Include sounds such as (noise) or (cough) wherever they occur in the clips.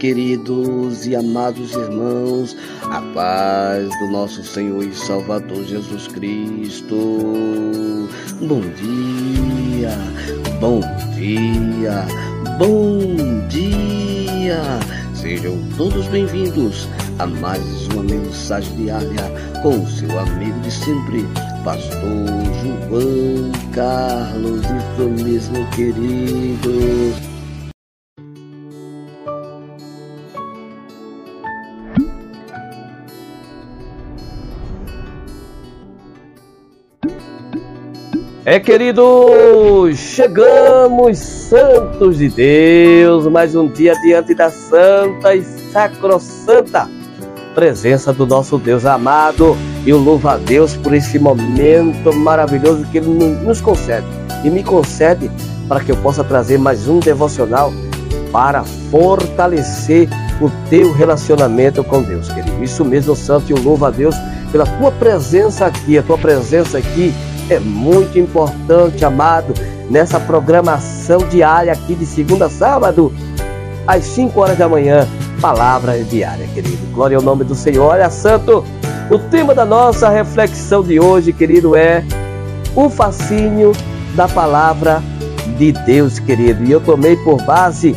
queridos e amados irmãos, a paz do nosso Senhor e Salvador Jesus Cristo. Bom dia, bom dia, bom dia. Sejam todos bem-vindos a mais uma mensagem diária com seu amigo de sempre, Pastor João Carlos, isso mesmo, queridos. É, queridos, chegamos, santos de Deus, mais um dia diante da santa e sacrossanta presença do nosso Deus amado. E eu louvo a Deus por esse momento maravilhoso que Ele nos concede e me concede para que eu possa trazer mais um devocional para fortalecer o teu relacionamento com Deus, querido. Isso mesmo, Santo, eu louvo a Deus pela tua presença aqui, a tua presença aqui é muito importante, amado, nessa programação diária aqui de segunda a sábado, às 5 horas da manhã. Palavra diária, querido. Glória ao nome do Senhor. Olha, Santo, o tema da nossa reflexão de hoje, querido, é o fascínio da palavra de Deus, querido. E eu tomei por base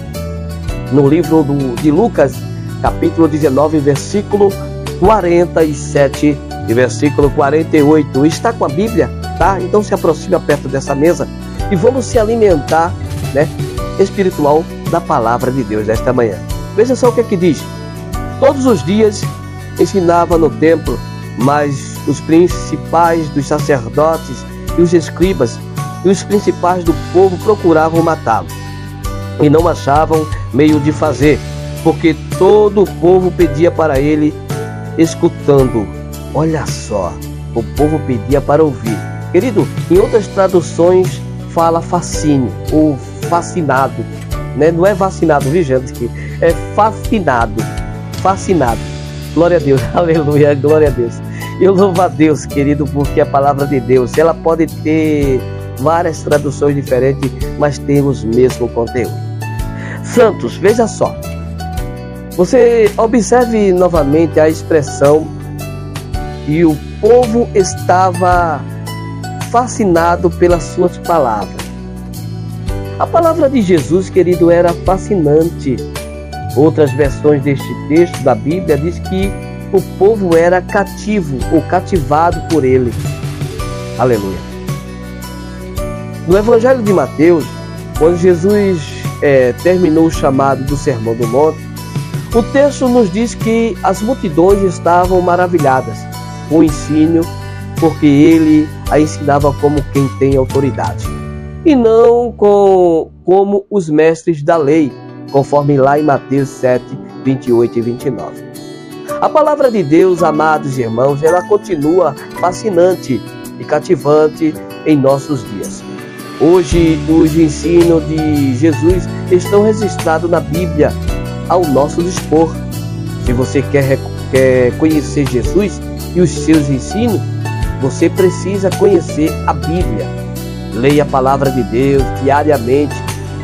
no livro do, de Lucas, capítulo 19, versículo 47 e versículo 48. Está com a Bíblia? Tá? Então se aproxime perto dessa mesa e vamos se alimentar, né, espiritual da palavra de Deus desta manhã. Veja só o que é que diz. Todos os dias ensinava no templo, mas os principais dos sacerdotes e os escribas e os principais do povo procuravam matá-lo e não achavam meio de fazer, porque todo o povo pedia para ele escutando. Olha só, o povo pedia para ouvir. Querido, em outras traduções fala fascínio ou fascinado, né? Não é vacinado, viu gente? É fascinado, fascinado. Glória a Deus, (laughs) aleluia, glória a Deus. Eu louvo a Deus, querido, porque a palavra de Deus, ela pode ter várias traduções diferentes, mas tem os mesmos conteúdo. Santos, veja só. Você observe novamente a expressão e o povo estava fascinado pelas suas palavras. A palavra de Jesus, querido, era fascinante. Outras versões deste texto da Bíblia diz que o povo era cativo ou cativado por ele. Aleluia. No Evangelho de Mateus, quando Jesus é, terminou o chamado do Sermão do Monte, o texto nos diz que as multidões estavam maravilhadas com o ensino porque ele a ensinava como quem tem autoridade, e não com, como os mestres da lei, conforme lá em Mateus 7, 28 e 29. A palavra de Deus, amados irmãos, ela continua fascinante e cativante em nossos dias. Hoje, os ensinos de Jesus estão registrados na Bíblia ao nosso dispor. Se você quer, quer conhecer Jesus e os seus ensinos, você precisa conhecer a Bíblia. Leia a palavra de Deus diariamente.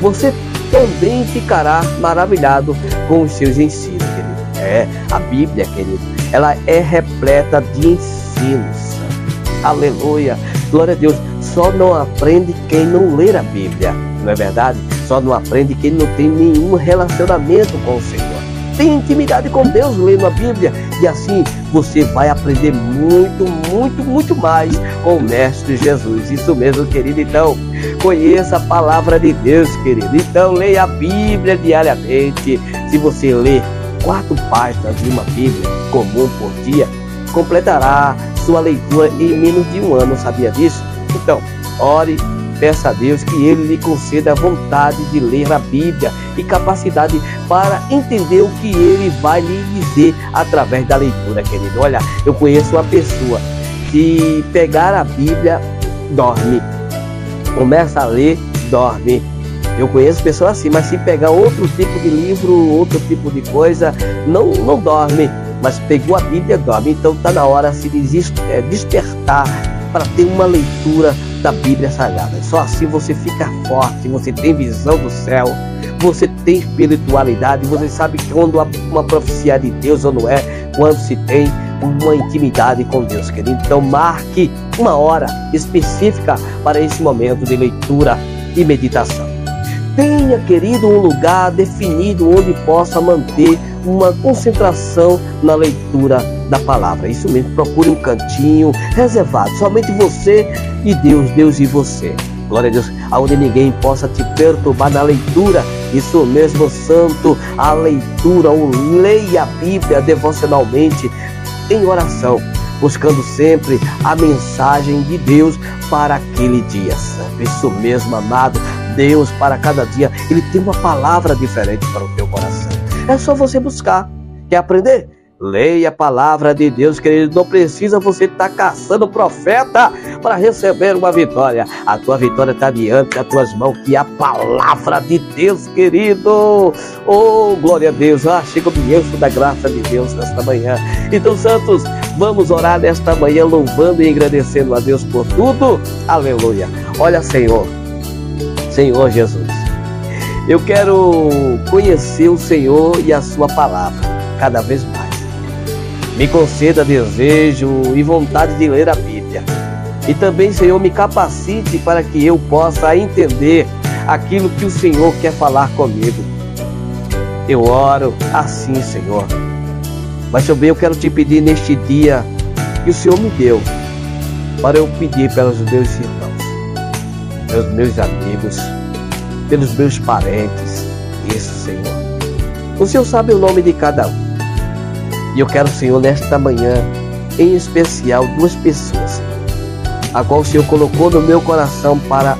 Você também ficará maravilhado com os seus ensinos, querido. É, a Bíblia, querido, ela é repleta de ensinos. Aleluia. Glória a Deus. Só não aprende quem não ler a Bíblia, não é verdade? Só não aprende quem não tem nenhum relacionamento com o Senhor. Tem intimidade com Deus lendo a Bíblia e assim você vai aprender muito, muito, muito mais com o Mestre Jesus. Isso mesmo, querido. Então, conheça a palavra de Deus, querido. Então, leia a Bíblia diariamente. Se você ler quatro páginas de uma Bíblia comum por dia, completará sua leitura em menos de um ano. Sabia disso? Então, ore Peça a Deus que Ele lhe conceda a vontade de ler a Bíblia e capacidade para entender o que Ele vai lhe dizer através da leitura, querido. Olha, eu conheço uma pessoa que pegar a Bíblia, dorme. Começa a ler, dorme. Eu conheço pessoas assim, mas se pegar outro tipo de livro, outro tipo de coisa, não, não dorme. Mas pegou a Bíblia, dorme. Então está na hora de se despertar para ter uma leitura da Bíblia Sagrada. Só assim você fica forte, você tem visão do céu, você tem espiritualidade, você sabe quando uma profecia é de Deus ou não é, quando se tem uma intimidade com Deus, querido. Então, marque uma hora específica para esse momento de leitura e meditação. Tenha, querido, um lugar definido onde possa manter uma concentração na leitura da palavra. Isso mesmo, procure um cantinho reservado, somente você e Deus, Deus e você. Glória a Deus, aonde ninguém possa te perturbar na leitura. Isso mesmo, santo, a leitura, ou leia a Bíblia devocionalmente em oração, buscando sempre a mensagem de Deus para aquele dia. Isso mesmo, amado, Deus para cada dia, ele tem uma palavra diferente para o teu coração. É só você buscar. Quer aprender? Leia a palavra de Deus, querido. Não precisa você estar tá caçando profeta para receber uma vitória. A tua vitória está diante das tuas mãos, que é a palavra de Deus, querido. Oh, glória a Deus. Ah, chega o bênção da graça de Deus nesta manhã. Então, santos, vamos orar nesta manhã, louvando e agradecendo a Deus por tudo. Aleluia. Olha, Senhor, Senhor Jesus, eu quero conhecer o Senhor e a Sua palavra cada vez mais. Me conceda desejo e vontade de ler a Bíblia. E também, Senhor, me capacite para que eu possa entender aquilo que o Senhor quer falar comigo. Eu oro assim, Senhor. Mas também eu quero te pedir neste dia que o Senhor me deu para eu pedir pelos meus irmãos, pelos meus amigos, pelos meus parentes. Isso, Senhor. O Senhor sabe o nome de cada um. E eu quero, Senhor, nesta manhã, em especial, duas pessoas, a qual o Senhor colocou no meu coração para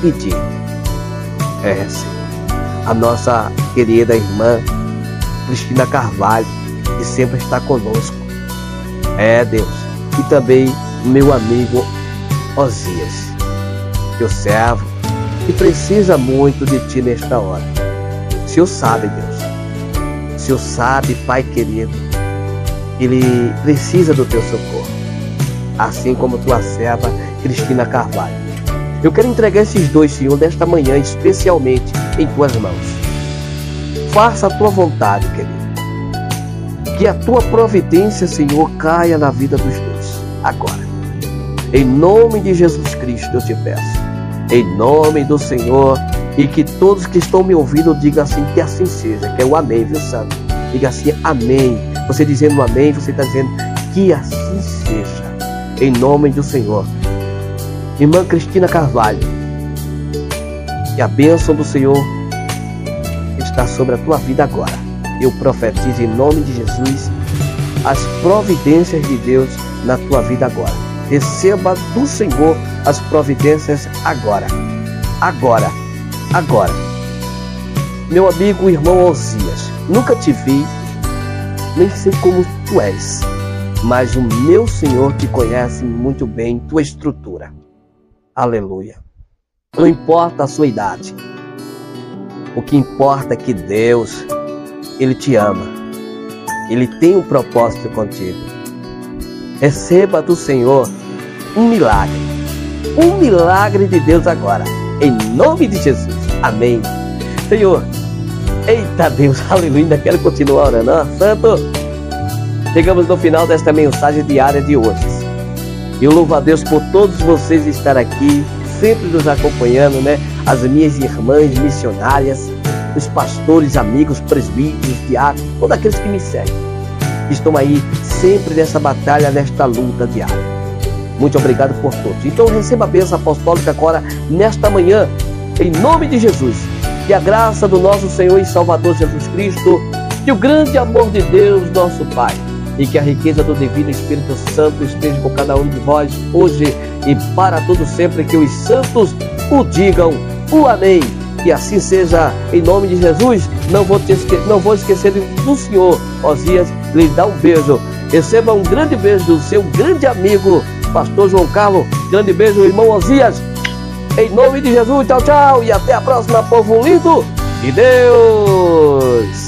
pedir. É, Senhor, a nossa querida irmã Cristina Carvalho, que sempre está conosco. É, Deus. E também meu amigo Osias, teu servo, que precisa muito de ti nesta hora. O Senhor sabe, Deus. O sabe, Pai querido ele precisa do teu socorro, assim como tua serva Cristina Carvalho. Eu quero entregar esses dois, Senhor, desta manhã, especialmente em tuas mãos. Faça a tua vontade, querido. Que a tua providência, Senhor, caia na vida dos dois, agora. Em nome de Jesus Cristo eu te peço. Em nome do Senhor, e que todos que estão me ouvindo digam assim, que assim seja, que é o amém, viu, Santo? Diga assim, amém você dizendo amém, você está dizendo que assim seja. Em nome do Senhor. Irmã Cristina Carvalho, que a bênção do Senhor está sobre a tua vida agora. Eu profetizo em nome de Jesus as providências de Deus na tua vida agora. Receba do Senhor as providências agora. Agora. Agora. Meu amigo irmão Osias, nunca te vi nem sei como tu és, mas o meu Senhor te conhece muito bem tua estrutura. Aleluia. Não importa a sua idade. O que importa é que Deus, Ele te ama. Ele tem um propósito contigo. Receba do Senhor um milagre. Um milagre de Deus agora. Em nome de Jesus. Amém. Senhor, Eita Deus, (laughs) aleluia, ainda quero continuar orando. Ah, santo, chegamos no final desta mensagem diária de hoje. Eu louvo a Deus por todos vocês estar aqui, sempre nos acompanhando, né? As minhas irmãs missionárias, os pastores, amigos, presbíteros, diáconos, todos aqueles que me seguem. Estão aí sempre nessa batalha, nesta luta diária. Muito obrigado por todos. Então receba a bênção apostólica agora, nesta manhã, em nome de Jesus. Que a graça do nosso Senhor e Salvador Jesus Cristo, que o grande amor de Deus, nosso Pai, e que a riqueza do Divino Espírito Santo esteja com cada um de vós hoje e para todo sempre, que os santos o digam, o amém. Que assim seja, em nome de Jesus. Não vou, te esque não vou esquecer do Senhor, Osias, lhe dá um beijo. Receba um grande beijo do seu grande amigo, Pastor João Carlos. Grande beijo, irmão Osias. Em nome de Jesus, tchau, tchau. E até a próxima, povo lindo de Deus.